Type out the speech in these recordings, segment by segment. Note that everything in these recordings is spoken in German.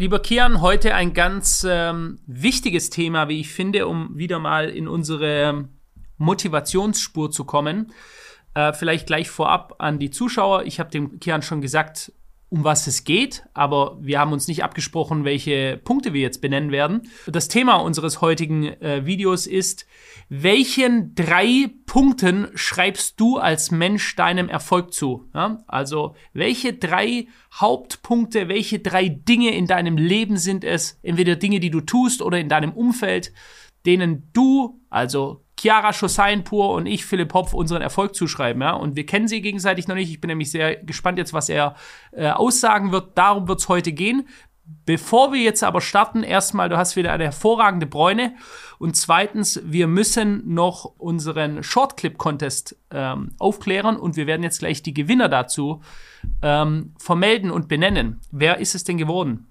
Lieber Kian, heute ein ganz ähm, wichtiges Thema, wie ich finde, um wieder mal in unsere Motivationsspur zu kommen. Äh, vielleicht gleich vorab an die Zuschauer. Ich habe dem Kian schon gesagt, um was es geht, aber wir haben uns nicht abgesprochen, welche Punkte wir jetzt benennen werden. Das Thema unseres heutigen äh, Videos ist, welchen drei Punkten schreibst du als Mensch deinem Erfolg zu? Ja? Also, welche drei Hauptpunkte, welche drei Dinge in deinem Leben sind es, entweder Dinge, die du tust oder in deinem Umfeld, denen du, also Chiara Schossainpur und ich, Philipp Hopf, unseren Erfolg zuschreiben. Ja? Und wir kennen sie gegenseitig noch nicht. Ich bin nämlich sehr gespannt jetzt, was er äh, aussagen wird. Darum wird es heute gehen. Bevor wir jetzt aber starten, erstmal, du hast wieder eine hervorragende Bräune. Und zweitens, wir müssen noch unseren Shortclip-Contest ähm, aufklären und wir werden jetzt gleich die Gewinner dazu ähm, vermelden und benennen. Wer ist es denn geworden?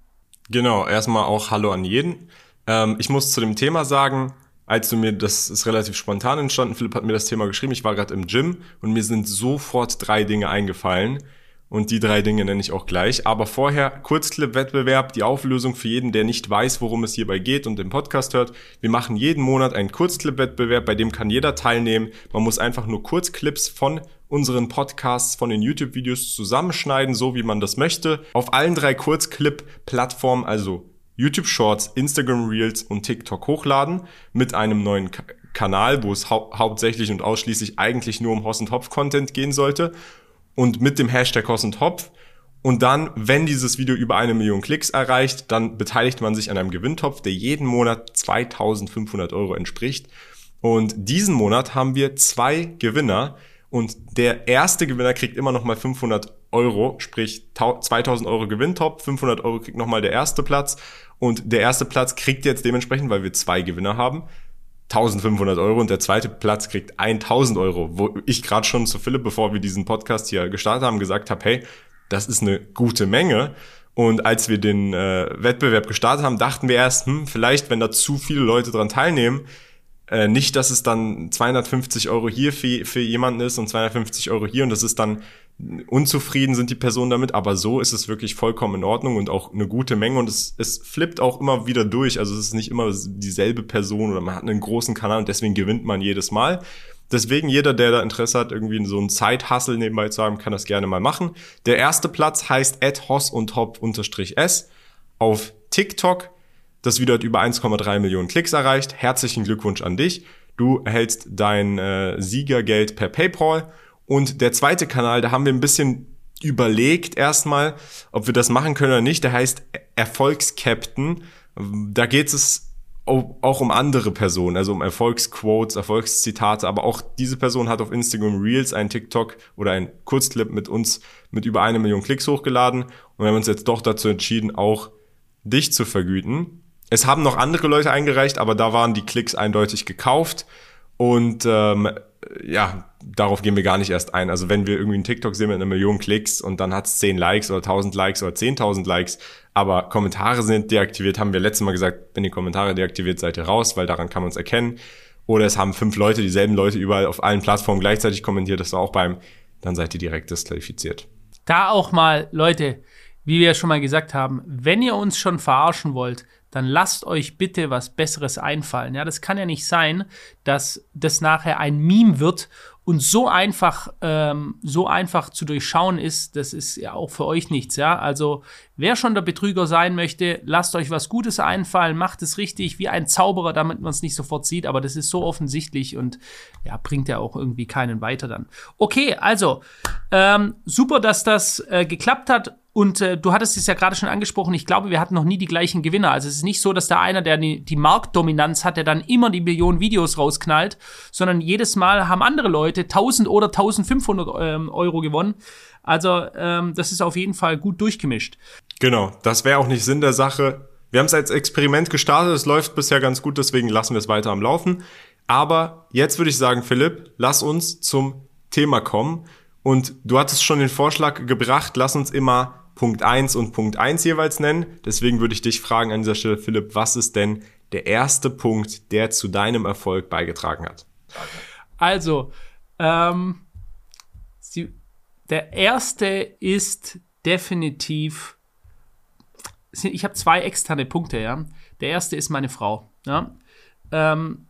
Genau, erstmal auch Hallo an jeden. Ähm, ich muss zu dem Thema sagen, als du mir, das ist relativ spontan entstanden, Philipp hat mir das Thema geschrieben, ich war gerade im Gym und mir sind sofort drei Dinge eingefallen. Und die drei Dinge nenne ich auch gleich. Aber vorher Kurzclip-Wettbewerb, die Auflösung für jeden, der nicht weiß, worum es hierbei geht und den Podcast hört. Wir machen jeden Monat einen Kurzclip-Wettbewerb, bei dem kann jeder teilnehmen. Man muss einfach nur Kurzclips von unseren Podcasts, von den YouTube-Videos zusammenschneiden, so wie man das möchte. Auf allen drei Kurzclip-Plattformen, also YouTube Shorts, Instagram Reels und TikTok hochladen mit einem neuen K Kanal, wo es hau hauptsächlich und ausschließlich eigentlich nur um Hoss und Hopf Content gehen sollte und mit dem Hashtag Hoss und Hopf. Und dann, wenn dieses Video über eine Million Klicks erreicht, dann beteiligt man sich an einem Gewinntopf, der jeden Monat 2500 Euro entspricht. Und diesen Monat haben wir zwei Gewinner und der erste Gewinner kriegt immer noch mal 500 Euro, sprich 2000 Euro Gewinntopf, 500 Euro kriegt nochmal der erste Platz. Und der erste Platz kriegt jetzt dementsprechend, weil wir zwei Gewinner haben, 1500 Euro. Und der zweite Platz kriegt 1000 Euro, wo ich gerade schon zu Philipp, bevor wir diesen Podcast hier gestartet haben, gesagt habe, hey, das ist eine gute Menge. Und als wir den äh, Wettbewerb gestartet haben, dachten wir erst, hm, vielleicht, wenn da zu viele Leute dran teilnehmen, äh, nicht, dass es dann 250 Euro hier für, für jemanden ist und 250 Euro hier. Und das ist dann unzufrieden sind die Personen damit, aber so ist es wirklich vollkommen in Ordnung und auch eine gute Menge und es, es flippt auch immer wieder durch. Also es ist nicht immer dieselbe Person oder man hat einen großen Kanal und deswegen gewinnt man jedes Mal. Deswegen jeder, der da Interesse hat, irgendwie so einen Zeithassel nebenbei zu haben, kann das gerne mal machen. Der erste Platz heißt hoss und hop s auf TikTok. Das Video hat über 1,3 Millionen Klicks erreicht. Herzlichen Glückwunsch an dich. Du erhältst dein äh, Siegergeld per PayPal und der zweite Kanal, da haben wir ein bisschen überlegt erstmal, ob wir das machen können oder nicht. Der heißt Erfolgskapten. Da geht es auch um andere Personen, also um Erfolgsquotes, Erfolgszitate, aber auch diese Person hat auf Instagram Reels ein TikTok oder ein Kurzclip mit uns mit über eine Million Klicks hochgeladen und wir haben uns jetzt doch dazu entschieden, auch dich zu vergüten. Es haben noch andere Leute eingereicht, aber da waren die Klicks eindeutig gekauft und ähm, ja, darauf gehen wir gar nicht erst ein. Also wenn wir irgendwie einen TikTok sehen mit einer Million Klicks und dann hat es 10 Likes oder 1000 Likes oder 10.000 Likes, aber Kommentare sind deaktiviert, haben wir letztes Mal gesagt, wenn die Kommentare deaktiviert, seid ihr raus, weil daran kann man es erkennen. Oder es haben fünf Leute, dieselben Leute überall auf allen Plattformen gleichzeitig kommentiert, das war auch beim, dann seid ihr direkt disqualifiziert. Da auch mal, Leute, wie wir ja schon mal gesagt haben, wenn ihr uns schon verarschen wollt, dann lasst euch bitte was Besseres einfallen. Ja, das kann ja nicht sein, dass das nachher ein Meme wird und so einfach, ähm, so einfach zu durchschauen ist, das ist ja auch für euch nichts, ja. Also, wer schon der Betrüger sein möchte, lasst euch was Gutes einfallen, macht es richtig, wie ein Zauberer, damit man es nicht sofort sieht, aber das ist so offensichtlich und ja, bringt ja auch irgendwie keinen weiter dann. Okay, also, ähm, super, dass das äh, geklappt hat. Und äh, du hattest es ja gerade schon angesprochen, ich glaube, wir hatten noch nie die gleichen Gewinner. Also es ist nicht so, dass da einer, der die, die Marktdominanz hat, der dann immer die Millionen Videos rausknallt, sondern jedes Mal haben andere Leute 1000 oder 1500 ähm, Euro gewonnen. Also ähm, das ist auf jeden Fall gut durchgemischt. Genau, das wäre auch nicht Sinn der Sache. Wir haben es als Experiment gestartet, es läuft bisher ganz gut, deswegen lassen wir es weiter am Laufen. Aber jetzt würde ich sagen, Philipp, lass uns zum Thema kommen. Und du hattest schon den Vorschlag gebracht, lass uns immer Punkt 1 und Punkt 1 jeweils nennen. Deswegen würde ich dich fragen an dieser Stelle, Philipp, was ist denn der erste Punkt, der zu deinem Erfolg beigetragen hat? Also, ähm, sie, der erste ist definitiv ich habe zwei externe Punkte, ja. Der erste ist meine Frau, ja. Ähm,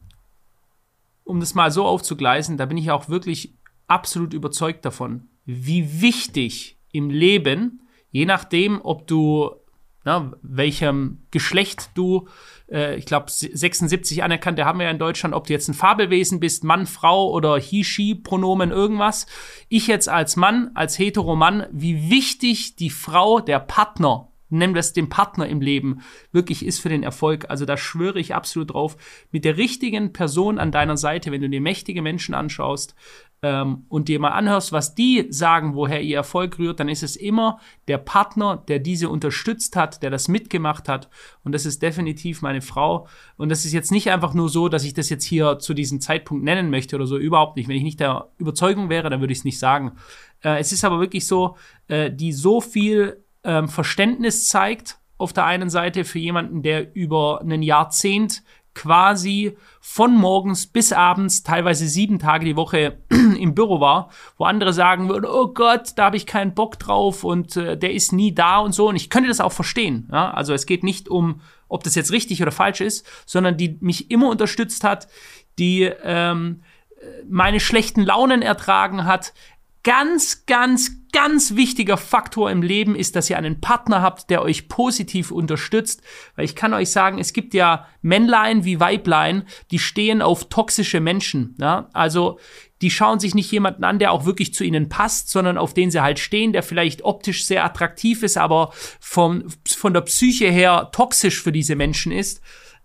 um das mal so aufzugleisen, da bin ich auch wirklich absolut überzeugt davon, wie wichtig im Leben, je nachdem, ob du, na, welchem Geschlecht du, äh, ich glaube 76 anerkannt, haben wir ja in Deutschland, ob du jetzt ein Fabelwesen bist, Mann, Frau oder he, she, Pronomen, irgendwas. Ich jetzt als Mann, als Heteromann, wie wichtig die Frau, der Partner wir es den Partner im Leben, wirklich ist für den Erfolg. Also da schwöre ich absolut drauf. Mit der richtigen Person an deiner Seite, wenn du dir mächtige Menschen anschaust ähm, und dir mal anhörst, was die sagen, woher ihr Erfolg rührt, dann ist es immer der Partner, der diese unterstützt hat, der das mitgemacht hat. Und das ist definitiv meine Frau. Und das ist jetzt nicht einfach nur so, dass ich das jetzt hier zu diesem Zeitpunkt nennen möchte oder so, überhaupt nicht. Wenn ich nicht der Überzeugung wäre, dann würde ich es nicht sagen. Äh, es ist aber wirklich so, äh, die so viel ähm, Verständnis zeigt, auf der einen Seite für jemanden, der über einen Jahrzehnt quasi von morgens bis abends, teilweise sieben Tage die Woche im Büro war, wo andere sagen würden, oh Gott, da habe ich keinen Bock drauf und äh, der ist nie da und so. Und ich könnte das auch verstehen. Ja? Also es geht nicht um, ob das jetzt richtig oder falsch ist, sondern die mich immer unterstützt hat, die ähm, meine schlechten Launen ertragen hat, ganz, ganz, ganz wichtiger Faktor im Leben ist, dass ihr einen Partner habt, der euch positiv unterstützt. Weil ich kann euch sagen, es gibt ja Männlein wie Weiblein, die stehen auf toxische Menschen. Ja? Also die schauen sich nicht jemanden an, der auch wirklich zu ihnen passt, sondern auf den sie halt stehen, der vielleicht optisch sehr attraktiv ist, aber vom, von der Psyche her toxisch für diese Menschen ist.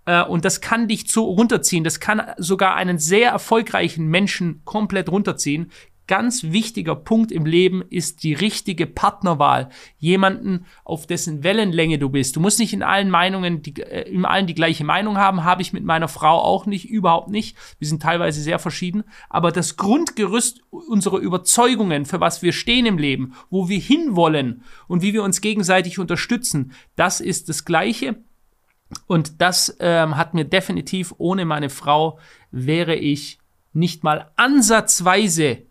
Äh, und das kann dich so runterziehen. Das kann sogar einen sehr erfolgreichen Menschen komplett runterziehen ganz wichtiger Punkt im Leben ist die richtige Partnerwahl. Jemanden, auf dessen Wellenlänge du bist. Du musst nicht in allen Meinungen, die, äh, in allen die gleiche Meinung haben. Habe ich mit meiner Frau auch nicht, überhaupt nicht. Wir sind teilweise sehr verschieden. Aber das Grundgerüst unserer Überzeugungen, für was wir stehen im Leben, wo wir hinwollen und wie wir uns gegenseitig unterstützen, das ist das Gleiche. Und das ähm, hat mir definitiv ohne meine Frau wäre ich nicht mal ansatzweise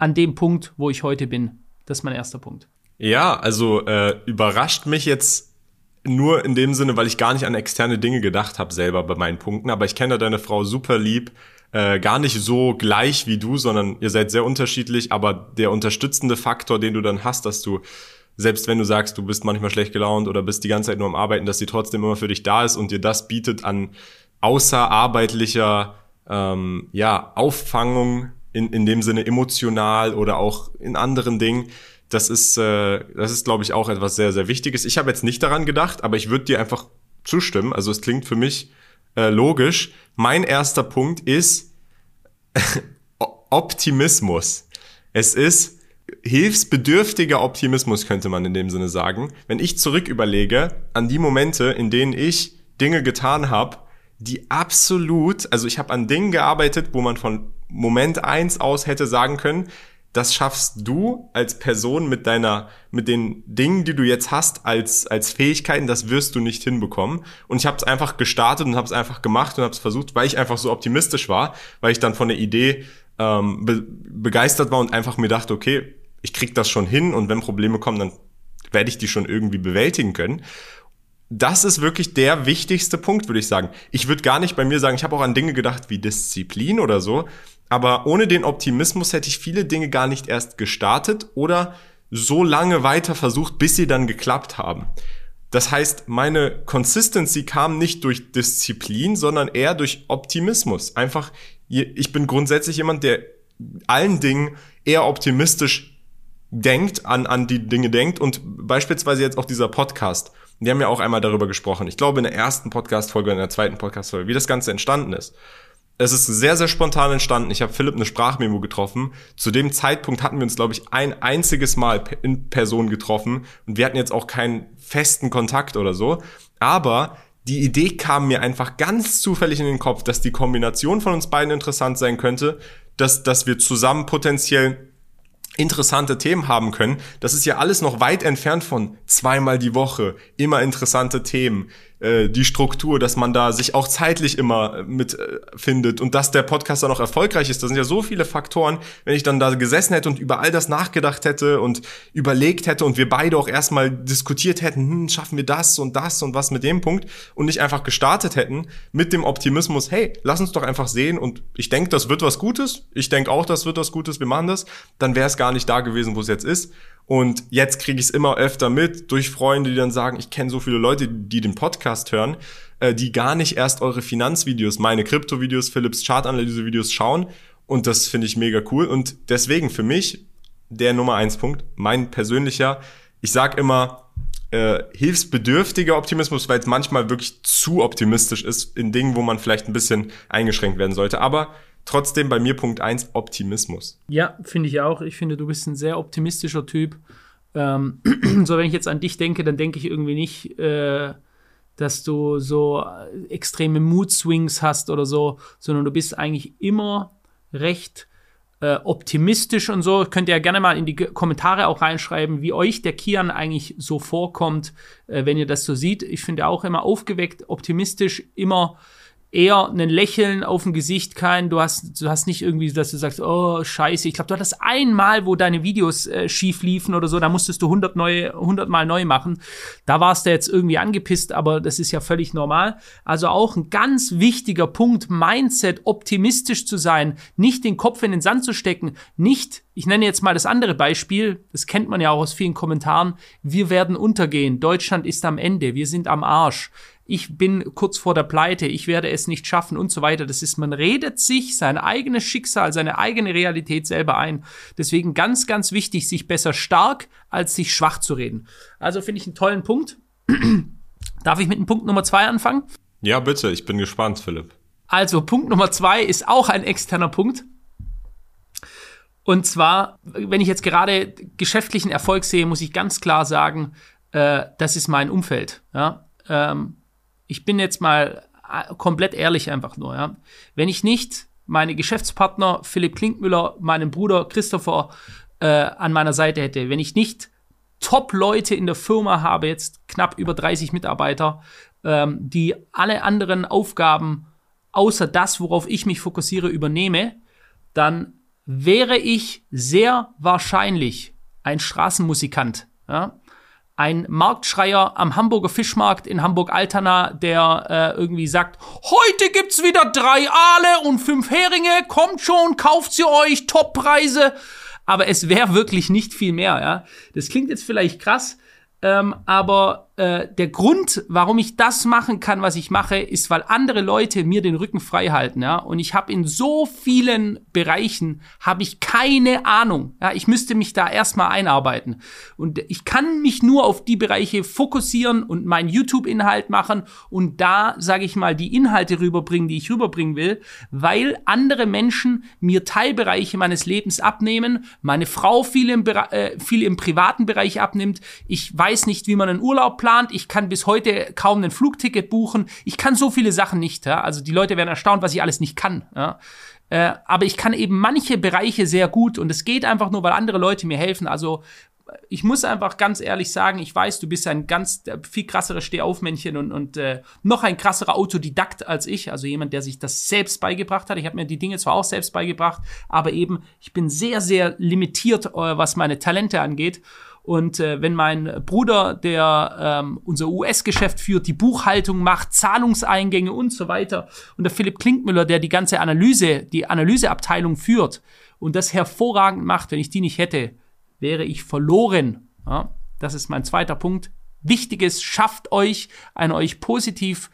an dem Punkt, wo ich heute bin. Das ist mein erster Punkt. Ja, also äh, überrascht mich jetzt nur in dem Sinne, weil ich gar nicht an externe Dinge gedacht habe selber bei meinen Punkten. Aber ich kenne deine Frau super lieb, äh, gar nicht so gleich wie du, sondern ihr seid sehr unterschiedlich. Aber der unterstützende Faktor, den du dann hast, dass du selbst wenn du sagst, du bist manchmal schlecht gelaunt oder bist die ganze Zeit nur am Arbeiten, dass sie trotzdem immer für dich da ist und dir das bietet an außerarbeitlicher ähm, ja, Auffangung in, in dem Sinne emotional oder auch in anderen Dingen. Das ist, äh, das ist, glaube ich, auch etwas sehr, sehr Wichtiges. Ich habe jetzt nicht daran gedacht, aber ich würde dir einfach zustimmen. Also es klingt für mich äh, logisch. Mein erster Punkt ist Optimismus. Es ist hilfsbedürftiger Optimismus, könnte man in dem Sinne sagen. Wenn ich zurück überlege an die Momente, in denen ich Dinge getan habe, die absolut, also ich habe an Dingen gearbeitet, wo man von Moment eins aus hätte sagen können, das schaffst du als Person mit deiner, mit den Dingen, die du jetzt hast, als, als Fähigkeiten, das wirst du nicht hinbekommen. Und ich habe es einfach gestartet und habe es einfach gemacht und habe es versucht, weil ich einfach so optimistisch war, weil ich dann von der Idee ähm, be begeistert war und einfach mir dachte, okay, ich krieg das schon hin und wenn Probleme kommen, dann werde ich die schon irgendwie bewältigen können das ist wirklich der wichtigste Punkt, würde ich sagen. Ich würde gar nicht bei mir sagen, ich habe auch an Dinge gedacht wie Disziplin oder so, aber ohne den Optimismus hätte ich viele Dinge gar nicht erst gestartet oder so lange weiter versucht, bis sie dann geklappt haben. Das heißt, meine Consistency kam nicht durch Disziplin, sondern eher durch Optimismus. Einfach, ich bin grundsätzlich jemand, der allen Dingen eher optimistisch denkt, an, an die Dinge denkt und beispielsweise jetzt auch dieser Podcast. Wir haben ja auch einmal darüber gesprochen. Ich glaube in der ersten Podcast-Folge, in der zweiten Podcast-Folge, wie das Ganze entstanden ist es ist sehr, sehr spontan entstanden. Ich habe Philipp eine Sprachmemo getroffen. Zu dem Zeitpunkt hatten wir uns, glaube ich, ein einziges Mal in Person getroffen und wir hatten jetzt auch keinen festen Kontakt oder so. Aber die Idee kam mir einfach ganz zufällig in den Kopf, dass die Kombination von uns beiden interessant sein könnte, dass, dass wir zusammen potenziell interessante Themen haben können. Das ist ja alles noch weit entfernt von zweimal die Woche, immer interessante Themen, äh, die Struktur, dass man da sich auch zeitlich immer äh, mit äh, findet und dass der Podcast dann auch erfolgreich ist. Das sind ja so viele Faktoren. Wenn ich dann da gesessen hätte und über all das nachgedacht hätte und überlegt hätte und wir beide auch erstmal diskutiert hätten, hm, schaffen wir das und das und was mit dem Punkt und nicht einfach gestartet hätten mit dem Optimismus, hey, lass uns doch einfach sehen und ich denke, das wird was Gutes. Ich denke auch, das wird was Gutes, wir machen das. Dann wäre es gar nicht da gewesen, wo es jetzt ist. Und jetzt kriege ich es immer öfter mit durch Freunde, die dann sagen, ich kenne so viele Leute, die den Podcast hören, äh, die gar nicht erst eure Finanzvideos, meine Krypto-Videos, Philips Chartanalyse-Videos schauen. Und das finde ich mega cool. Und deswegen für mich der Nummer eins Punkt, mein persönlicher, ich sag immer, äh, hilfsbedürftiger Optimismus, weil es manchmal wirklich zu optimistisch ist in Dingen, wo man vielleicht ein bisschen eingeschränkt werden sollte. Aber trotzdem bei mir Punkt 1 Optimismus. Ja, finde ich auch. Ich finde, du bist ein sehr optimistischer Typ. Ähm, so, wenn ich jetzt an dich denke, dann denke ich irgendwie nicht, äh, dass du so extreme Mood-Swings hast oder so, sondern du bist eigentlich immer recht äh, optimistisch und so. Könnt ihr ja gerne mal in die Kommentare auch reinschreiben, wie euch der Kian eigentlich so vorkommt, äh, wenn ihr das so seht. Ich finde auch immer aufgeweckt, optimistisch, immer eher ein Lächeln auf dem Gesicht, kein, du hast, du hast nicht irgendwie, dass du sagst, oh, scheiße, ich glaube, du hattest einmal, wo deine Videos äh, schief liefen oder so, da musstest du 100 neue, 100 mal neu machen. Da warst du jetzt irgendwie angepisst, aber das ist ja völlig normal. Also auch ein ganz wichtiger Punkt, Mindset, optimistisch zu sein, nicht den Kopf in den Sand zu stecken, nicht, ich nenne jetzt mal das andere Beispiel, das kennt man ja auch aus vielen Kommentaren, wir werden untergehen, Deutschland ist am Ende, wir sind am Arsch ich bin kurz vor der Pleite, ich werde es nicht schaffen und so weiter. Das ist, man redet sich sein eigenes Schicksal, seine eigene Realität selber ein. Deswegen ganz, ganz wichtig, sich besser stark als sich schwach zu reden. Also finde ich einen tollen Punkt. Darf ich mit dem Punkt Nummer zwei anfangen? Ja, bitte, ich bin gespannt, Philipp. Also Punkt Nummer zwei ist auch ein externer Punkt. Und zwar, wenn ich jetzt gerade geschäftlichen Erfolg sehe, muss ich ganz klar sagen, äh, das ist mein Umfeld. Ja? Ähm, ich bin jetzt mal äh, komplett ehrlich einfach nur, ja. Wenn ich nicht meine Geschäftspartner Philipp Klinkmüller, meinen Bruder Christopher äh, an meiner Seite hätte, wenn ich nicht Top-Leute in der Firma habe, jetzt knapp über 30 Mitarbeiter, ähm, die alle anderen Aufgaben außer das, worauf ich mich fokussiere, übernehme, dann wäre ich sehr wahrscheinlich ein Straßenmusikant. Ja? Ein Marktschreier am Hamburger Fischmarkt in Hamburg-Altona, der äh, irgendwie sagt, heute gibt's wieder drei Aale und fünf Heringe, kommt schon, kauft sie euch, Toppreise. Aber es wäre wirklich nicht viel mehr, ja. Das klingt jetzt vielleicht krass, ähm, aber äh, der Grund, warum ich das machen kann, was ich mache, ist, weil andere Leute mir den Rücken frei halten, ja. Und ich habe in so vielen Bereichen habe ich keine Ahnung. Ja, ich müsste mich da erstmal einarbeiten. Und ich kann mich nur auf die Bereiche fokussieren und meinen YouTube-Inhalt machen und da, sage ich mal, die Inhalte rüberbringen, die ich rüberbringen will, weil andere Menschen mir Teilbereiche meines Lebens abnehmen, meine Frau viel im, äh, viel im privaten Bereich abnimmt. Ich weiß nicht, wie man einen Urlaub plant geplant. Ich kann bis heute kaum ein Flugticket buchen. Ich kann so viele Sachen nicht. Ja? Also die Leute werden erstaunt, was ich alles nicht kann. Ja? Äh, aber ich kann eben manche Bereiche sehr gut und es geht einfach nur, weil andere Leute mir helfen. Also ich muss einfach ganz ehrlich sagen, ich weiß, du bist ein ganz äh, viel krasseres Stehaufmännchen und, und äh, noch ein krasserer Autodidakt als ich, also jemand, der sich das selbst beigebracht hat. Ich habe mir die Dinge zwar auch selbst beigebracht, aber eben ich bin sehr, sehr limitiert, äh, was meine Talente angeht. Und äh, wenn mein Bruder, der ähm, unser US-Geschäft führt, die Buchhaltung macht, Zahlungseingänge und so weiter, und der Philipp Klinkmüller, der die ganze Analyse, die Analyseabteilung führt und das hervorragend macht, wenn ich die nicht hätte, wäre ich verloren. Ja, das ist mein zweiter Punkt. Wichtiges, schafft euch ein euch positiv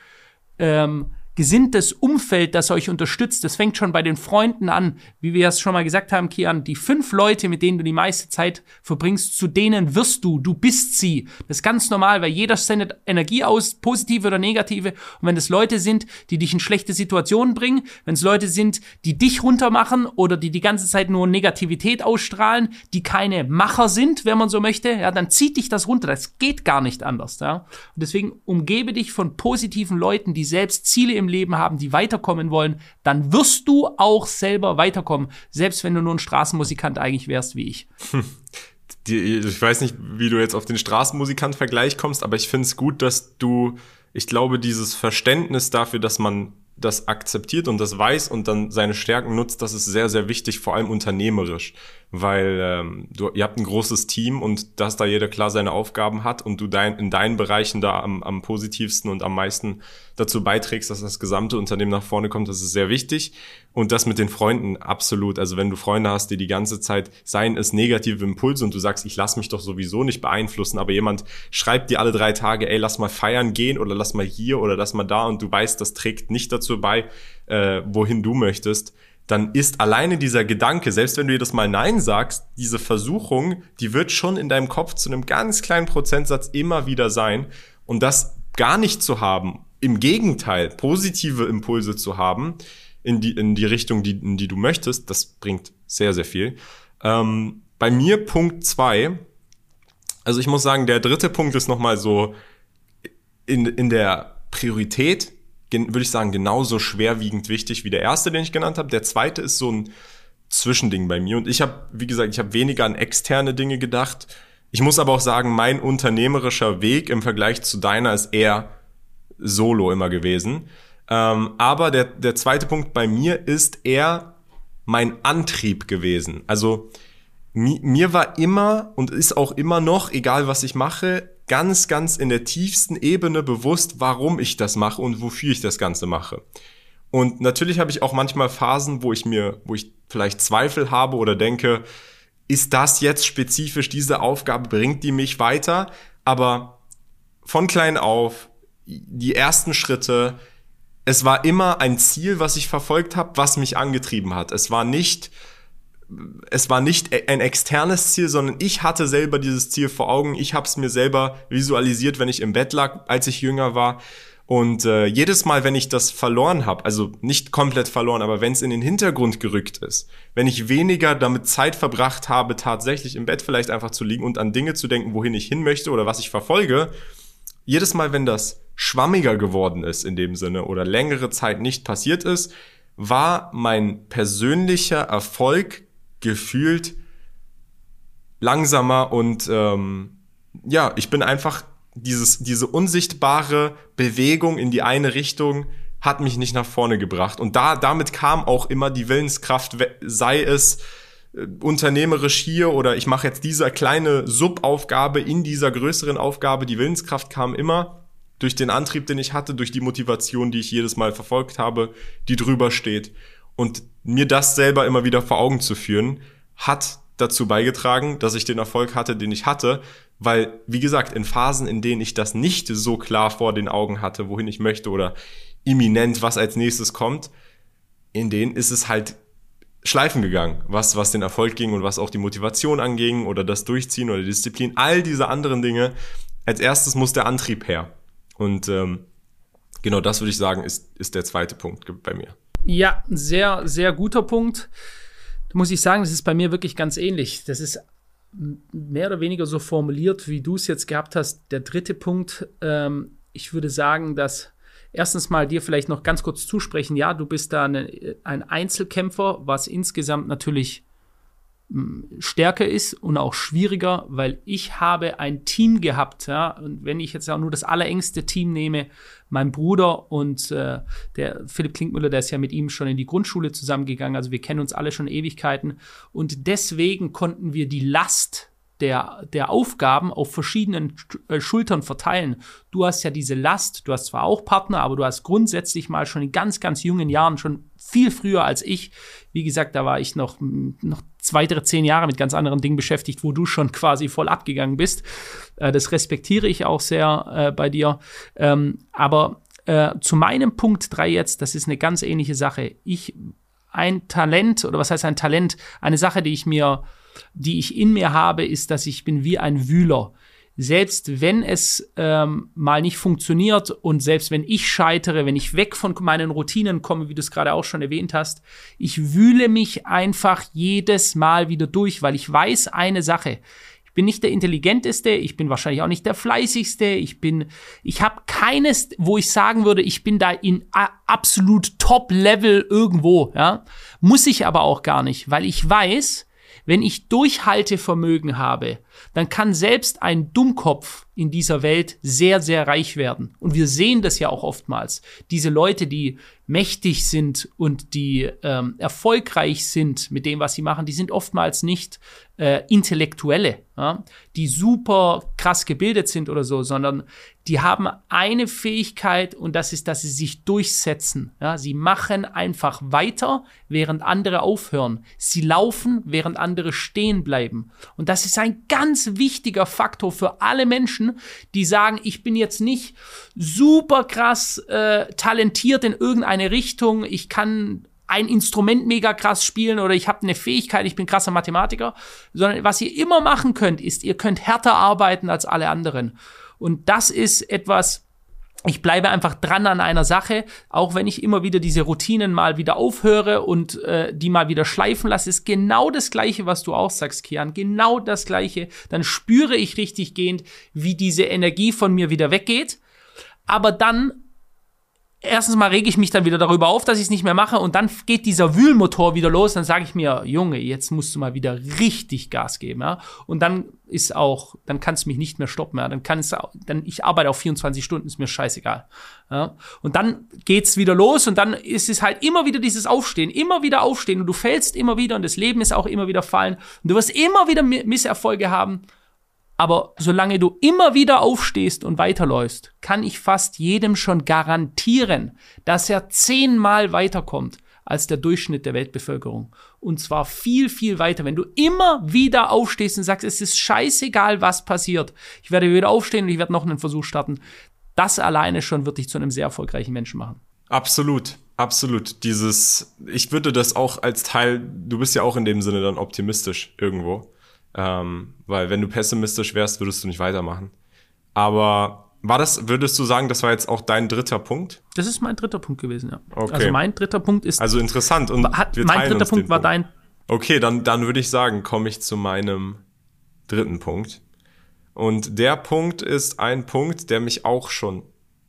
ähm, gesinntes Umfeld, das euch unterstützt. Das fängt schon bei den Freunden an, wie wir es schon mal gesagt haben, Kian. Die fünf Leute, mit denen du die meiste Zeit verbringst, zu denen wirst du, du bist sie. Das ist ganz normal, weil jeder sendet Energie aus, positive oder negative. Und wenn es Leute sind, die dich in schlechte Situationen bringen, wenn es Leute sind, die dich runtermachen oder die die ganze Zeit nur Negativität ausstrahlen, die keine Macher sind, wenn man so möchte, ja, dann zieht dich das runter. Das geht gar nicht anders, ja. Und deswegen umgebe dich von positiven Leuten, die selbst Ziele im im Leben haben, die weiterkommen wollen, dann wirst du auch selber weiterkommen, selbst wenn du nur ein Straßenmusikant eigentlich wärst wie ich. Die, ich weiß nicht, wie du jetzt auf den Straßenmusikant-Vergleich kommst, aber ich finde es gut, dass du, ich glaube, dieses Verständnis dafür, dass man das akzeptiert und das weiß und dann seine Stärken nutzt, das ist sehr, sehr wichtig, vor allem unternehmerisch. Weil ähm, du, ihr habt ein großes Team und dass da jeder klar seine Aufgaben hat und du dein, in deinen Bereichen da am, am positivsten und am meisten dazu beiträgst, dass das gesamte Unternehmen nach vorne kommt, das ist sehr wichtig. Und das mit den Freunden absolut. Also wenn du Freunde hast, die die ganze Zeit seien es negative Impulse und du sagst, ich lass mich doch sowieso nicht beeinflussen, aber jemand schreibt dir alle drei Tage, ey, lass mal feiern gehen oder lass mal hier oder lass mal da und du weißt, das trägt nicht dazu bei, äh, wohin du möchtest, dann ist alleine dieser Gedanke, selbst wenn du das mal Nein sagst, diese Versuchung, die wird schon in deinem Kopf zu einem ganz kleinen Prozentsatz immer wieder sein. Und das gar nicht zu haben, im Gegenteil, positive Impulse zu haben, in die, in die Richtung, die, in die du möchtest, das bringt sehr, sehr viel. Ähm, bei mir Punkt zwei, also ich muss sagen, der dritte Punkt ist nochmal so in, in der Priorität, würde ich sagen, genauso schwerwiegend wichtig wie der erste, den ich genannt habe. Der zweite ist so ein Zwischending bei mir. Und ich habe, wie gesagt, ich habe weniger an externe Dinge gedacht. Ich muss aber auch sagen, mein unternehmerischer Weg im Vergleich zu deiner ist eher solo immer gewesen. Ähm, aber der, der zweite Punkt bei mir ist eher mein Antrieb gewesen. Also mi, mir war immer und ist auch immer noch, egal was ich mache, ganz, ganz in der tiefsten Ebene bewusst, warum ich das mache und wofür ich das Ganze mache. Und natürlich habe ich auch manchmal Phasen, wo ich mir, wo ich vielleicht Zweifel habe oder denke, ist das jetzt spezifisch diese Aufgabe, bringt die mich weiter? Aber von klein auf, die ersten Schritte, es war immer ein Ziel, was ich verfolgt habe, was mich angetrieben hat. Es war nicht es war nicht e-, ein externes Ziel, sondern ich hatte selber dieses Ziel vor Augen. Ich habe es mir selber visualisiert, wenn ich im Bett lag, als ich jünger war. Und äh, jedes Mal, wenn ich das verloren habe, also nicht komplett verloren, aber wenn es in den Hintergrund gerückt ist, wenn ich weniger damit Zeit verbracht habe, tatsächlich im Bett vielleicht einfach zu liegen und an Dinge zu denken, wohin ich hin möchte oder was ich verfolge, jedes Mal, wenn das schwammiger geworden ist in dem Sinne oder längere Zeit nicht passiert ist, war mein persönlicher Erfolg gefühlt langsamer und ähm, ja, ich bin einfach dieses, diese unsichtbare Bewegung in die eine Richtung hat mich nicht nach vorne gebracht. Und da, damit kam auch immer die Willenskraft, sei es äh, unternehmerisch hier oder ich mache jetzt diese kleine Subaufgabe in dieser größeren Aufgabe. Die Willenskraft kam immer durch den Antrieb, den ich hatte, durch die Motivation, die ich jedes Mal verfolgt habe, die drüber steht. Und mir das selber immer wieder vor Augen zu führen, hat dazu beigetragen, dass ich den Erfolg hatte, den ich hatte, weil, wie gesagt, in Phasen, in denen ich das nicht so klar vor den Augen hatte, wohin ich möchte oder imminent, was als nächstes kommt, in denen ist es halt Schleifen gegangen, was, was den Erfolg ging und was auch die Motivation anging oder das Durchziehen oder die Disziplin, all diese anderen Dinge. Als erstes muss der Antrieb her. Und ähm, genau das würde ich sagen, ist, ist der zweite Punkt bei mir. Ja, sehr, sehr guter Punkt. Da muss ich sagen, das ist bei mir wirklich ganz ähnlich. Das ist mehr oder weniger so formuliert, wie du es jetzt gehabt hast. Der dritte Punkt, ähm, ich würde sagen, dass erstens mal dir vielleicht noch ganz kurz zusprechen, ja, du bist da eine, ein Einzelkämpfer, was insgesamt natürlich stärker ist und auch schwieriger, weil ich habe ein Team gehabt, ja, und wenn ich jetzt auch nur das allerengste Team nehme, mein Bruder und äh, der Philipp Klinkmüller, der ist ja mit ihm schon in die Grundschule zusammengegangen, also wir kennen uns alle schon Ewigkeiten. Und deswegen konnten wir die Last der, der Aufgaben auf verschiedenen äh, Schultern verteilen. Du hast ja diese Last, du hast zwar auch Partner, aber du hast grundsätzlich mal schon in ganz, ganz jungen Jahren, schon viel früher als ich, wie gesagt, da war ich noch, noch weitere zehn Jahre mit ganz anderen Dingen beschäftigt, wo du schon quasi voll abgegangen bist. Äh, das respektiere ich auch sehr äh, bei dir. Ähm, aber äh, zu meinem Punkt drei jetzt, das ist eine ganz ähnliche Sache. Ich, ein Talent, oder was heißt ein Talent? Eine Sache, die ich mir die ich in mir habe, ist, dass ich bin wie ein Wühler. Selbst wenn es ähm, mal nicht funktioniert und selbst wenn ich scheitere, wenn ich weg von meinen Routinen komme, wie du es gerade auch schon erwähnt hast, ich wühle mich einfach jedes Mal wieder durch, weil ich weiß eine Sache. bin nicht der intelligenteste, ich bin wahrscheinlich auch nicht der fleißigste, ich bin, ich habe keines, wo ich sagen würde, ich bin da in absolut Top-Level irgendwo, ja. Muss ich aber auch gar nicht, weil ich weiß, wenn ich Durchhaltevermögen habe, dann kann selbst ein Dummkopf in dieser Welt sehr, sehr reich werden. Und wir sehen das ja auch oftmals. Diese Leute, die mächtig sind und die ähm, erfolgreich sind mit dem, was sie machen, die sind oftmals nicht äh, Intellektuelle, ja, die super krass gebildet sind oder so, sondern die haben eine Fähigkeit und das ist, dass sie sich durchsetzen. Ja. Sie machen einfach weiter, während andere aufhören. Sie laufen, während andere stehen bleiben. Und das ist ein ganz wichtiger Faktor für alle Menschen, die sagen, ich bin jetzt nicht super krass äh, talentiert in irgendeine Richtung, ich kann ein Instrument mega krass spielen oder ich habe eine Fähigkeit, ich bin krasser Mathematiker, sondern was ihr immer machen könnt, ist, ihr könnt härter arbeiten als alle anderen. Und das ist etwas, ich bleibe einfach dran an einer Sache, auch wenn ich immer wieder diese Routinen mal wieder aufhöre und äh, die mal wieder schleifen lasse, ist genau das Gleiche, was du auch sagst, Kian. Genau das Gleiche. Dann spüre ich richtig gehend, wie diese Energie von mir wieder weggeht. Aber dann erstens mal rege ich mich dann wieder darüber auf, dass ich es nicht mehr mache und dann geht dieser Wühlmotor wieder los, dann sage ich mir, Junge, jetzt musst du mal wieder richtig Gas geben, ja? Und dann ist auch, dann kannst du mich nicht mehr stoppen, ja? Dann kann es dann ich arbeite auf 24 Stunden, ist mir scheißegal. Ja? Und dann geht's wieder los und dann ist es halt immer wieder dieses Aufstehen, immer wieder aufstehen und du fällst immer wieder und das Leben ist auch immer wieder fallen und du wirst immer wieder Misserfolge haben aber solange du immer wieder aufstehst und weiterläufst, kann ich fast jedem schon garantieren, dass er zehnmal weiterkommt als der Durchschnitt der Weltbevölkerung. Und zwar viel, viel weiter. Wenn du immer wieder aufstehst und sagst, es ist scheißegal, was passiert. Ich werde wieder aufstehen und ich werde noch einen Versuch starten. Das alleine schon wird dich zu einem sehr erfolgreichen Menschen machen. Absolut. Absolut. Dieses, ich würde das auch als Teil, du bist ja auch in dem Sinne dann optimistisch irgendwo. Ähm, weil wenn du pessimistisch wärst, würdest du nicht weitermachen. Aber war das, würdest du sagen, das war jetzt auch dein dritter Punkt? Das ist mein dritter Punkt gewesen, ja. Okay. Also mein dritter Punkt ist. Also interessant. Und hat, mein dritter Punkt war Punkt. dein. Okay, dann, dann würde ich sagen, komme ich zu meinem dritten Punkt. Und der Punkt ist ein Punkt, der mich auch schon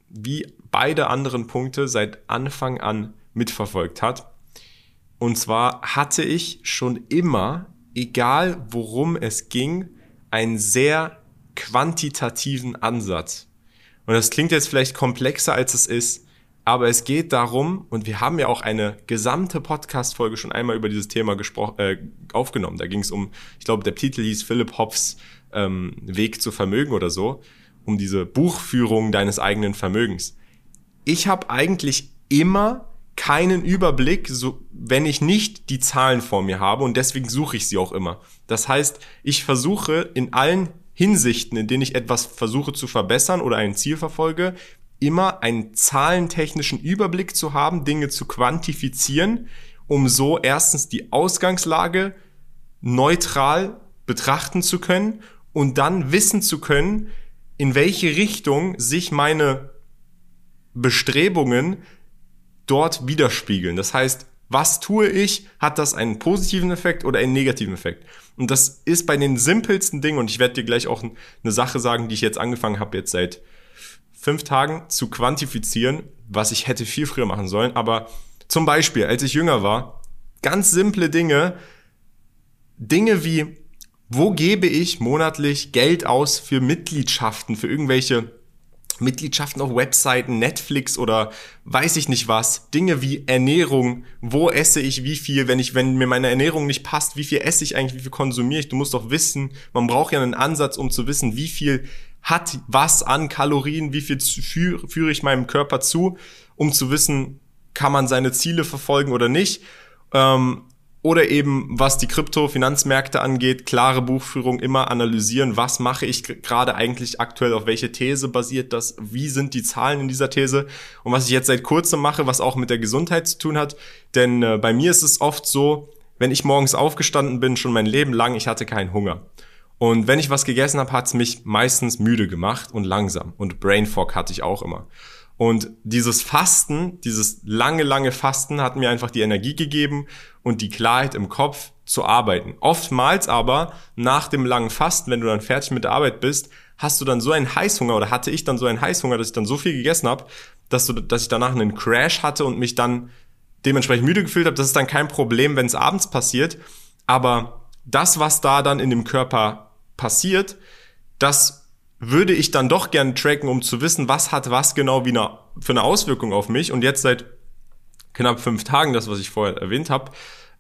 wie beide anderen Punkte seit Anfang an mitverfolgt hat. Und zwar hatte ich schon immer egal worum es ging, einen sehr quantitativen Ansatz. Und das klingt jetzt vielleicht komplexer, als es ist, aber es geht darum, und wir haben ja auch eine gesamte Podcast-Folge schon einmal über dieses Thema äh, aufgenommen. Da ging es um, ich glaube, der Titel hieß Philipp Hoffs ähm, Weg zu Vermögen oder so, um diese Buchführung deines eigenen Vermögens. Ich habe eigentlich immer keinen Überblick, so, wenn ich nicht die Zahlen vor mir habe und deswegen suche ich sie auch immer. Das heißt, ich versuche in allen Hinsichten, in denen ich etwas versuche zu verbessern oder ein Ziel verfolge, immer einen zahlentechnischen Überblick zu haben, Dinge zu quantifizieren, um so erstens die Ausgangslage neutral betrachten zu können und dann wissen zu können, in welche Richtung sich meine Bestrebungen dort widerspiegeln. Das heißt, was tue ich? Hat das einen positiven Effekt oder einen negativen Effekt? Und das ist bei den simpelsten Dingen, und ich werde dir gleich auch eine Sache sagen, die ich jetzt angefangen habe, jetzt seit fünf Tagen zu quantifizieren, was ich hätte viel früher machen sollen. Aber zum Beispiel, als ich jünger war, ganz simple Dinge, Dinge wie, wo gebe ich monatlich Geld aus für Mitgliedschaften, für irgendwelche Mitgliedschaften auf Webseiten, Netflix oder weiß ich nicht was. Dinge wie Ernährung. Wo esse ich wie viel? Wenn ich, wenn mir meine Ernährung nicht passt, wie viel esse ich eigentlich? Wie viel konsumiere ich? Du musst doch wissen, man braucht ja einen Ansatz, um zu wissen, wie viel hat was an Kalorien, wie viel führe, führe ich meinem Körper zu, um zu wissen, kann man seine Ziele verfolgen oder nicht. Ähm, oder eben, was die Krypto-Finanzmärkte angeht, klare Buchführung, immer analysieren, was mache ich gerade eigentlich aktuell, auf welche These basiert das, wie sind die Zahlen in dieser These und was ich jetzt seit kurzem mache, was auch mit der Gesundheit zu tun hat. Denn äh, bei mir ist es oft so, wenn ich morgens aufgestanden bin, schon mein Leben lang, ich hatte keinen Hunger. Und wenn ich was gegessen habe, hat's mich meistens müde gemacht und langsam. Und Brain Fog hatte ich auch immer. Und dieses Fasten, dieses lange, lange Fasten hat mir einfach die Energie gegeben und die Klarheit im Kopf, zu arbeiten. Oftmals aber nach dem langen Fasten, wenn du dann fertig mit der Arbeit bist, hast du dann so einen Heißhunger oder hatte ich dann so einen Heißhunger, dass ich dann so viel gegessen habe, dass, du, dass ich danach einen Crash hatte und mich dann dementsprechend müde gefühlt habe. Das ist dann kein Problem, wenn es abends passiert. Aber das, was da dann in dem Körper passiert, das würde ich dann doch gerne tracken, um zu wissen, was hat was genau wie eine, für eine Auswirkung auf mich. Und jetzt seit knapp fünf Tagen, das, was ich vorher erwähnt habe,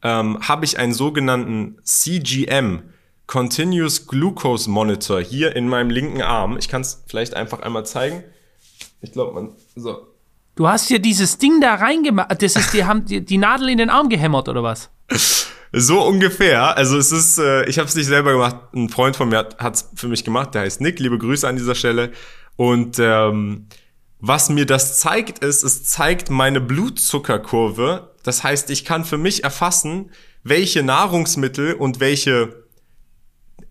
ähm, habe ich einen sogenannten CGM, Continuous Glucose Monitor, hier in meinem linken Arm. Ich kann es vielleicht einfach einmal zeigen. Ich glaube, man. So. Du hast hier dieses Ding da reingemacht. Das ist, die haben die, die Nadel in den Arm gehämmert, oder was? So ungefähr. Also es ist, äh, ich habe es nicht selber gemacht. Ein Freund von mir hat es für mich gemacht. Der heißt Nick. Liebe Grüße an dieser Stelle. Und ähm, was mir das zeigt, ist, es zeigt meine Blutzuckerkurve. Das heißt, ich kann für mich erfassen, welche Nahrungsmittel und welche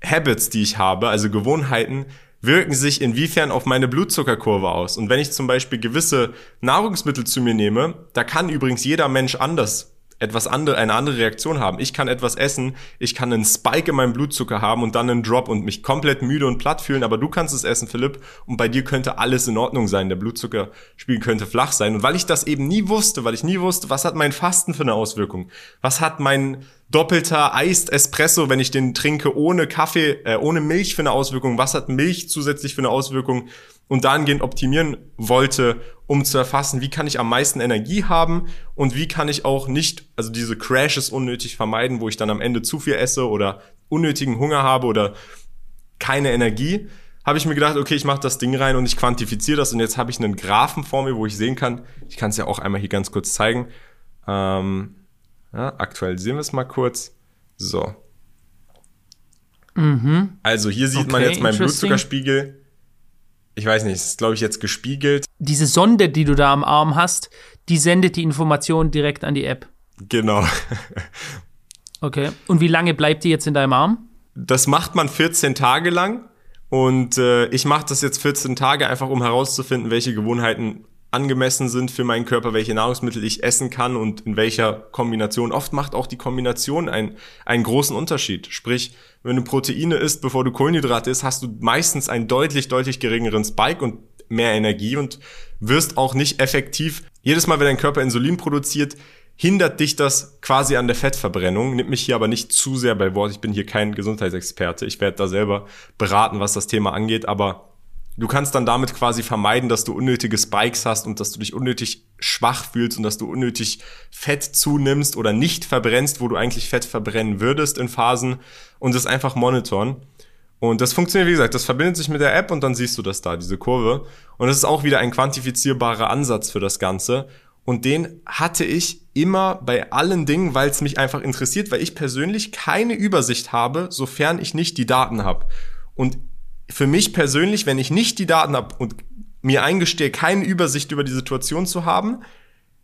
Habits, die ich habe, also Gewohnheiten, wirken sich inwiefern auf meine Blutzuckerkurve aus. Und wenn ich zum Beispiel gewisse Nahrungsmittel zu mir nehme, da kann übrigens jeder Mensch anders etwas andere, eine andere Reaktion haben. Ich kann etwas essen, ich kann einen Spike in meinem Blutzucker haben und dann einen Drop und mich komplett müde und platt fühlen, aber du kannst es essen, Philipp, und bei dir könnte alles in Ordnung sein. Der Blutzuckerspiegel könnte flach sein. Und weil ich das eben nie wusste, weil ich nie wusste, was hat mein Fasten für eine Auswirkung? Was hat mein doppelter Eist Espresso, wenn ich den trinke ohne Kaffee, äh, ohne Milch für eine Auswirkung? Was hat Milch zusätzlich für eine Auswirkung? Und dahingehend optimieren wollte, um zu erfassen, wie kann ich am meisten Energie haben und wie kann ich auch nicht, also diese Crashes unnötig vermeiden, wo ich dann am Ende zu viel esse oder unnötigen Hunger habe oder keine Energie, habe ich mir gedacht, okay, ich mache das Ding rein und ich quantifiziere das und jetzt habe ich einen Graphen vor mir, wo ich sehen kann, ich kann es ja auch einmal hier ganz kurz zeigen. Ähm, ja, aktualisieren wir es mal kurz. So. Mhm. Also hier sieht okay, man jetzt meinen Blutzuckerspiegel ich weiß nicht, ist glaube ich jetzt gespiegelt. Diese Sonde, die du da am Arm hast, die sendet die Information direkt an die App. Genau. okay. Und wie lange bleibt die jetzt in deinem Arm? Das macht man 14 Tage lang. Und äh, ich mache das jetzt 14 Tage einfach, um herauszufinden, welche Gewohnheiten angemessen sind für meinen Körper, welche Nahrungsmittel ich essen kann und in welcher Kombination. Oft macht auch die Kombination einen, einen großen Unterschied. Sprich, wenn du Proteine isst, bevor du Kohlenhydrate isst, hast du meistens einen deutlich, deutlich geringeren Spike und mehr Energie und wirst auch nicht effektiv. Jedes Mal, wenn dein Körper Insulin produziert, hindert dich das quasi an der Fettverbrennung. Nimm mich hier aber nicht zu sehr bei Wort. Ich bin hier kein Gesundheitsexperte. Ich werde da selber beraten, was das Thema angeht, aber Du kannst dann damit quasi vermeiden, dass du unnötige Spikes hast und dass du dich unnötig schwach fühlst und dass du unnötig Fett zunimmst oder nicht verbrennst, wo du eigentlich Fett verbrennen würdest in Phasen und das einfach monitoren. Und das funktioniert, wie gesagt, das verbindet sich mit der App und dann siehst du das da, diese Kurve. Und das ist auch wieder ein quantifizierbarer Ansatz für das Ganze. Und den hatte ich immer bei allen Dingen, weil es mich einfach interessiert, weil ich persönlich keine Übersicht habe, sofern ich nicht die Daten habe. Und für mich persönlich, wenn ich nicht die Daten habe und mir eingestehe, keine Übersicht über die Situation zu haben,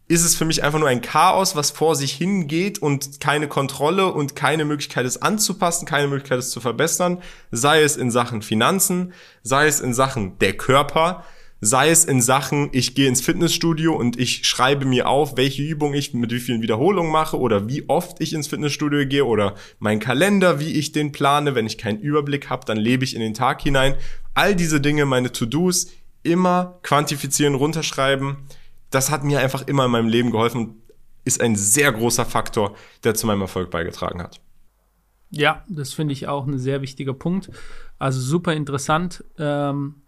ist es für mich einfach nur ein Chaos, was vor sich hingeht und keine Kontrolle und keine Möglichkeit es anzupassen, keine Möglichkeit es zu verbessern, sei es in Sachen Finanzen, sei es in Sachen der Körper, sei es in Sachen, ich gehe ins Fitnessstudio und ich schreibe mir auf, welche Übung ich mit wie vielen Wiederholungen mache oder wie oft ich ins Fitnessstudio gehe oder mein Kalender, wie ich den plane. Wenn ich keinen Überblick habe, dann lebe ich in den Tag hinein. All diese Dinge, meine To-Dos, immer quantifizieren, runterschreiben. Das hat mir einfach immer in meinem Leben geholfen, ist ein sehr großer Faktor, der zu meinem Erfolg beigetragen hat. Ja, das finde ich auch ein sehr wichtiger Punkt. Also super interessant. Ähm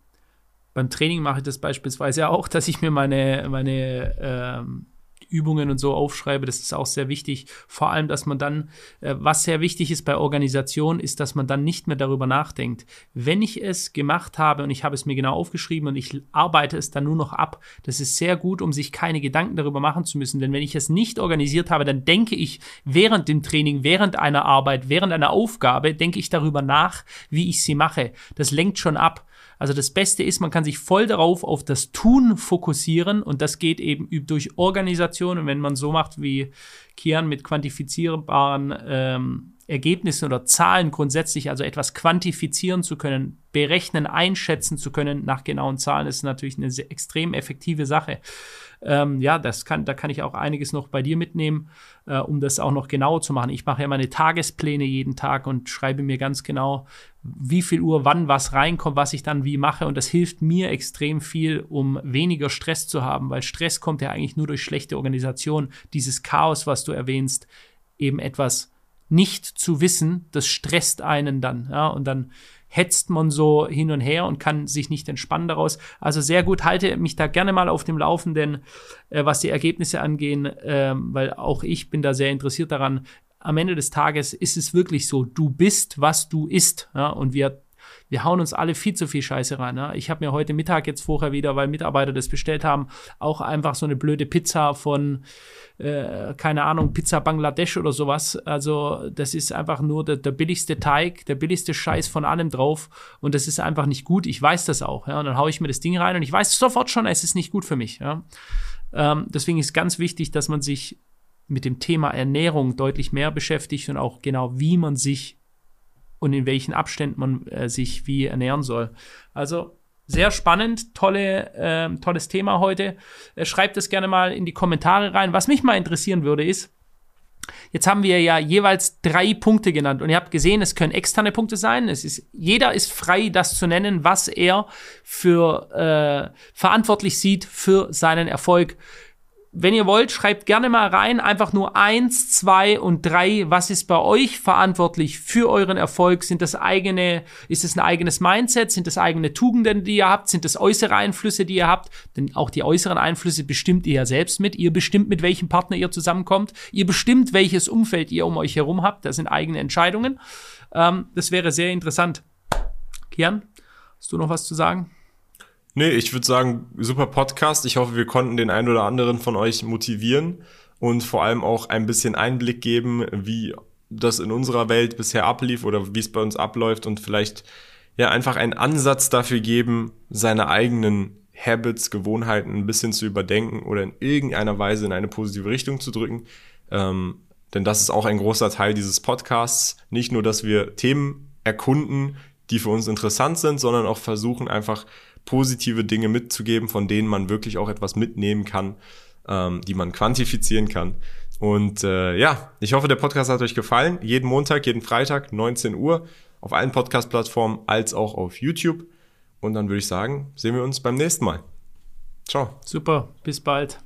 beim Training mache ich das beispielsweise auch, dass ich mir meine, meine ähm, Übungen und so aufschreibe. Das ist auch sehr wichtig. Vor allem, dass man dann, äh, was sehr wichtig ist bei Organisation, ist, dass man dann nicht mehr darüber nachdenkt. Wenn ich es gemacht habe und ich habe es mir genau aufgeschrieben und ich arbeite es dann nur noch ab, das ist sehr gut, um sich keine Gedanken darüber machen zu müssen. Denn wenn ich es nicht organisiert habe, dann denke ich während dem Training, während einer Arbeit, während einer Aufgabe, denke ich darüber nach, wie ich sie mache. Das lenkt schon ab. Also das Beste ist, man kann sich voll darauf auf das Tun fokussieren und das geht eben durch Organisation und wenn man so macht wie Kian mit quantifizierbaren ähm, Ergebnissen oder Zahlen grundsätzlich, also etwas quantifizieren zu können, berechnen, einschätzen zu können nach genauen Zahlen, ist natürlich eine extrem effektive Sache. Ähm, ja, das kann, da kann ich auch einiges noch bei dir mitnehmen, äh, um das auch noch genauer zu machen. Ich mache ja meine Tagespläne jeden Tag und schreibe mir ganz genau, wie viel Uhr wann was reinkommt, was ich dann wie mache. Und das hilft mir extrem viel, um weniger Stress zu haben, weil Stress kommt ja eigentlich nur durch schlechte Organisation. Dieses Chaos, was du erwähnst, eben etwas nicht zu wissen, das stresst einen dann. Ja, und dann hetzt man so hin und her und kann sich nicht entspannen daraus. Also sehr gut, halte mich da gerne mal auf dem Laufenden, äh, was die Ergebnisse angehen, äh, weil auch ich bin da sehr interessiert daran. Am Ende des Tages ist es wirklich so, du bist, was du isst. Ja, und wir wir hauen uns alle viel zu viel Scheiße rein. Ne? Ich habe mir heute Mittag jetzt vorher wieder, weil Mitarbeiter das bestellt haben, auch einfach so eine blöde Pizza von, äh, keine Ahnung, Pizza Bangladesch oder sowas. Also das ist einfach nur der, der, billigste Teig, der billigste Scheiß von allem drauf und das ist einfach nicht gut. Ich weiß das auch. Ja? Und dann haue ich mir das Ding rein und ich weiß sofort schon, es ist nicht gut für mich. Ja? Ähm, deswegen ist ganz wichtig, dass man sich mit dem Thema Ernährung deutlich mehr beschäftigt und auch genau, wie man sich und in welchen Abständen man äh, sich wie ernähren soll. Also sehr spannend, tolle, äh, tolles Thema heute. Äh, schreibt es gerne mal in die Kommentare rein. Was mich mal interessieren würde, ist, Jetzt haben wir ja jeweils drei Punkte genannt und ihr habt gesehen, es können externe Punkte sein. Es ist, jeder ist frei, das zu nennen, was er für äh, verantwortlich sieht für seinen Erfolg. Wenn ihr wollt, schreibt gerne mal rein, einfach nur eins, zwei und drei. Was ist bei euch verantwortlich für euren Erfolg? Sind das eigene, ist es ein eigenes Mindset? Sind das eigene Tugenden, die ihr habt? Sind das äußere Einflüsse, die ihr habt? Denn auch die äußeren Einflüsse bestimmt ihr ja selbst mit. Ihr bestimmt, mit welchem Partner ihr zusammenkommt. Ihr bestimmt, welches Umfeld ihr um euch herum habt. Das sind eigene Entscheidungen. Ähm, das wäre sehr interessant. Kian, hast du noch was zu sagen? Nee, ich würde sagen, super Podcast. Ich hoffe, wir konnten den einen oder anderen von euch motivieren und vor allem auch ein bisschen Einblick geben, wie das in unserer Welt bisher ablief oder wie es bei uns abläuft und vielleicht ja einfach einen Ansatz dafür geben, seine eigenen Habits, Gewohnheiten ein bisschen zu überdenken oder in irgendeiner Weise in eine positive Richtung zu drücken. Ähm, denn das ist auch ein großer Teil dieses Podcasts. Nicht nur, dass wir Themen erkunden, die für uns interessant sind, sondern auch versuchen einfach positive Dinge mitzugeben, von denen man wirklich auch etwas mitnehmen kann, ähm, die man quantifizieren kann. Und äh, ja, ich hoffe, der Podcast hat euch gefallen. Jeden Montag, jeden Freitag, 19 Uhr, auf allen Podcast-Plattformen als auch auf YouTube. Und dann würde ich sagen, sehen wir uns beim nächsten Mal. Ciao. Super, bis bald.